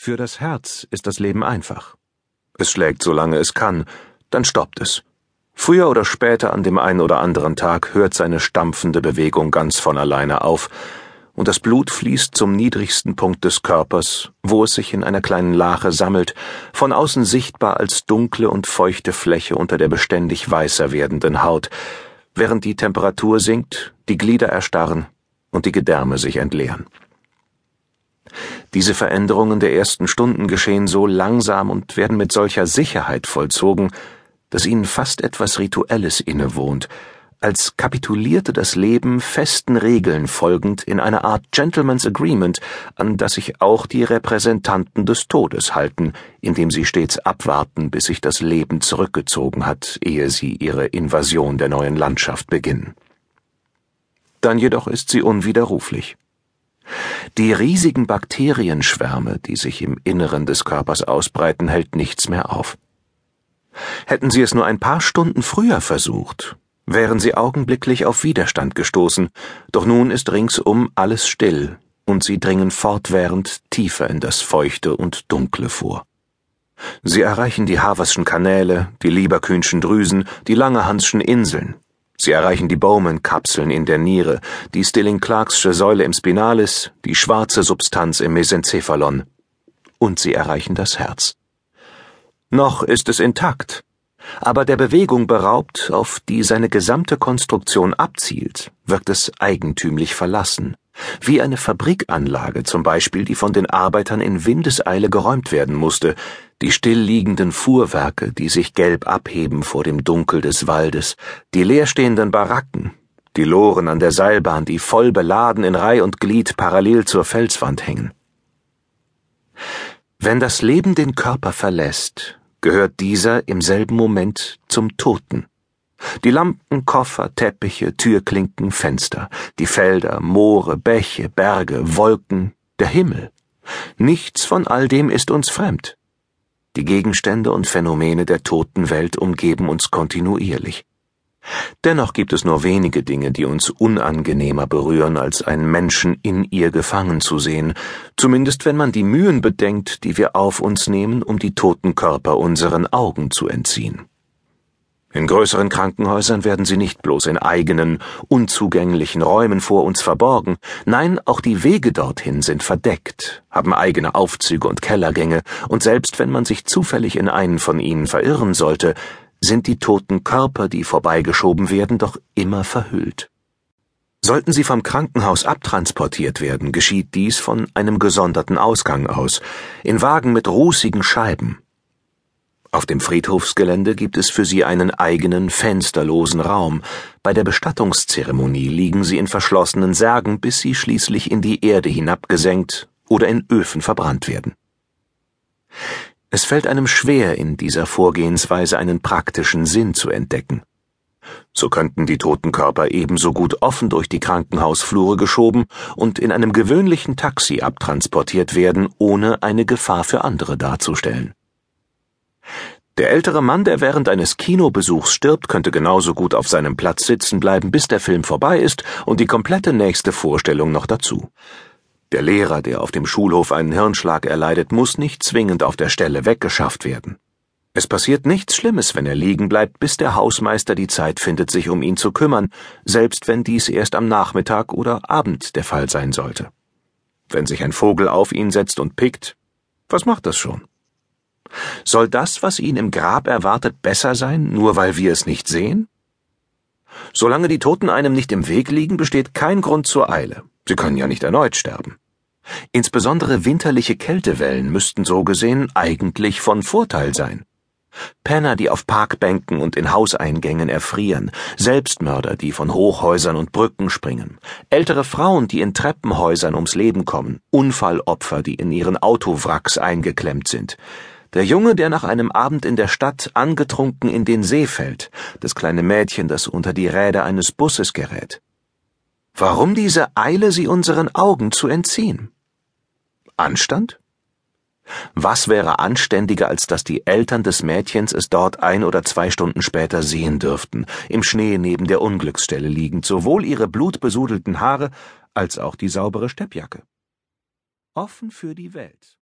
Für das Herz ist das Leben einfach. Es schlägt, solange es kann, dann stoppt es. Früher oder später an dem einen oder anderen Tag hört seine stampfende Bewegung ganz von alleine auf, und das Blut fließt zum niedrigsten Punkt des Körpers, wo es sich in einer kleinen Lache sammelt, von außen sichtbar als dunkle und feuchte Fläche unter der beständig weißer werdenden Haut, während die Temperatur sinkt, die Glieder erstarren und die Gedärme sich entleeren. Diese Veränderungen der ersten Stunden geschehen so langsam und werden mit solcher Sicherheit vollzogen, dass ihnen fast etwas Rituelles innewohnt, als kapitulierte das Leben festen Regeln folgend in einer Art Gentleman's Agreement, an das sich auch die Repräsentanten des Todes halten, indem sie stets abwarten, bis sich das Leben zurückgezogen hat, ehe sie ihre Invasion der neuen Landschaft beginnen. Dann jedoch ist sie unwiderruflich. Die riesigen Bakterienschwärme, die sich im Inneren des Körpers ausbreiten, hält nichts mehr auf. Hätten sie es nur ein paar Stunden früher versucht, wären sie augenblicklich auf Widerstand gestoßen, doch nun ist ringsum alles still, und sie dringen fortwährend tiefer in das Feuchte und Dunkle vor. Sie erreichen die Haverschen Kanäle, die Lieberkühnschen Drüsen, die Langehanschen Inseln, Sie erreichen die Bowman-Kapseln in der Niere, die Stilling-Clarksche Säule im Spinalis, die schwarze Substanz im Mesencephalon. Und sie erreichen das Herz. Noch ist es intakt, aber der Bewegung beraubt, auf die seine gesamte Konstruktion abzielt, wirkt es eigentümlich verlassen, wie eine Fabrikanlage zum Beispiel, die von den Arbeitern in Windeseile geräumt werden musste, die stillliegenden Fuhrwerke, die sich gelb abheben vor dem Dunkel des Waldes, die leerstehenden Baracken, die Loren an der Seilbahn, die voll beladen in Reih und Glied parallel zur Felswand hängen. Wenn das Leben den Körper verlässt, gehört dieser im selben Moment zum Toten. Die Lampen, Koffer, Teppiche, Türklinken, Fenster, die Felder, Moore, Bäche, Berge, Wolken, der Himmel. Nichts von all dem ist uns fremd. Die Gegenstände und Phänomene der toten Welt umgeben uns kontinuierlich. Dennoch gibt es nur wenige Dinge, die uns unangenehmer berühren, als einen Menschen in ihr gefangen zu sehen, zumindest wenn man die Mühen bedenkt, die wir auf uns nehmen, um die toten Körper unseren Augen zu entziehen. In größeren Krankenhäusern werden sie nicht bloß in eigenen, unzugänglichen Räumen vor uns verborgen, nein, auch die Wege dorthin sind verdeckt, haben eigene Aufzüge und Kellergänge, und selbst wenn man sich zufällig in einen von ihnen verirren sollte, sind die toten Körper, die vorbeigeschoben werden, doch immer verhüllt. Sollten sie vom Krankenhaus abtransportiert werden, geschieht dies von einem gesonderten Ausgang aus, in Wagen mit rußigen Scheiben, auf dem Friedhofsgelände gibt es für sie einen eigenen fensterlosen Raum. Bei der Bestattungszeremonie liegen sie in verschlossenen Särgen, bis sie schließlich in die Erde hinabgesenkt oder in Öfen verbrannt werden. Es fällt einem schwer, in dieser Vorgehensweise einen praktischen Sinn zu entdecken. So könnten die toten Körper ebenso gut offen durch die Krankenhausflure geschoben und in einem gewöhnlichen Taxi abtransportiert werden, ohne eine Gefahr für andere darzustellen. Der ältere Mann, der während eines Kinobesuchs stirbt, könnte genauso gut auf seinem Platz sitzen bleiben, bis der Film vorbei ist und die komplette nächste Vorstellung noch dazu. Der Lehrer, der auf dem Schulhof einen Hirnschlag erleidet, muss nicht zwingend auf der Stelle weggeschafft werden. Es passiert nichts Schlimmes, wenn er liegen bleibt, bis der Hausmeister die Zeit findet, sich um ihn zu kümmern, selbst wenn dies erst am Nachmittag oder Abend der Fall sein sollte. Wenn sich ein Vogel auf ihn setzt und pickt, was macht das schon? Soll das, was ihn im Grab erwartet, besser sein, nur weil wir es nicht sehen? Solange die Toten einem nicht im Weg liegen, besteht kein Grund zur Eile. Sie können ja nicht erneut sterben. Insbesondere winterliche Kältewellen müssten so gesehen eigentlich von Vorteil sein. Penner, die auf Parkbänken und in Hauseingängen erfrieren, Selbstmörder, die von Hochhäusern und Brücken springen, ältere Frauen, die in Treppenhäusern ums Leben kommen, Unfallopfer, die in ihren Autowracks eingeklemmt sind, der Junge, der nach einem Abend in der Stadt angetrunken in den See fällt, das kleine Mädchen, das unter die Räder eines Busses gerät. Warum diese Eile, sie unseren Augen zu entziehen? Anstand? Was wäre anständiger, als dass die Eltern des Mädchens es dort ein oder zwei Stunden später sehen dürften, im Schnee neben der Unglücksstelle liegend, sowohl ihre blutbesudelten Haare als auch die saubere Steppjacke? Offen für die Welt.